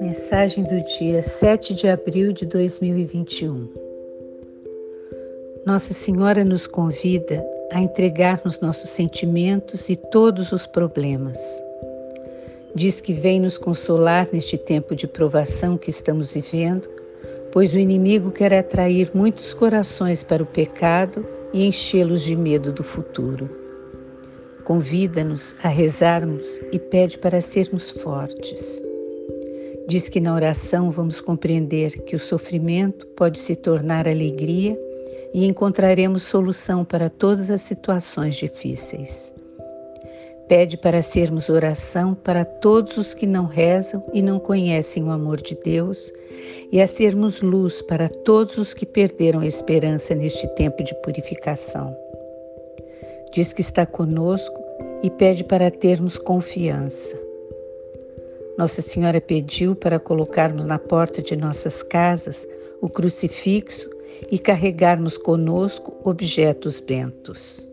Mensagem do dia 7 de abril de 2021. Nossa Senhora nos convida a entregar-nos nossos sentimentos e todos os problemas. Diz que vem nos consolar neste tempo de provação que estamos vivendo, pois o inimigo quer atrair muitos corações para o pecado e enchê-los de medo do futuro. Convida-nos a rezarmos e pede para sermos fortes Diz que na oração vamos compreender que o sofrimento pode se tornar alegria e encontraremos solução para todas as situações difíceis. Pede para sermos oração para todos os que não rezam e não conhecem o amor de Deus e a sermos luz para todos os que perderam a esperança neste tempo de purificação. Diz que está conosco e pede para termos confiança. Nossa Senhora pediu para colocarmos na porta de nossas casas o crucifixo e carregarmos conosco objetos bentos.